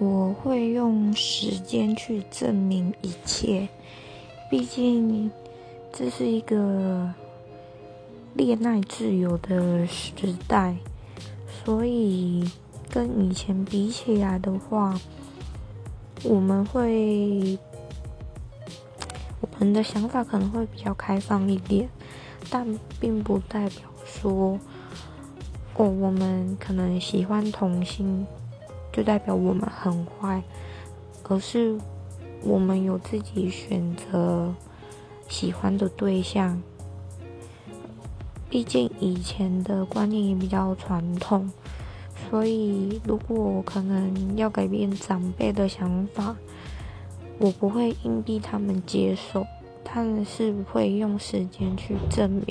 我会用时间去证明一切，毕竟这是一个恋爱自由的时代，所以跟以前比起来的话，我们会我们的想法可能会比较开放一点，但并不代表说哦，我们可能喜欢同性。就代表我们很坏，而是我们有自己选择喜欢的对象。毕竟以前的观念也比较传统，所以如果我可能要改变长辈的想法，我不会硬逼他们接受，但是会用时间去证明。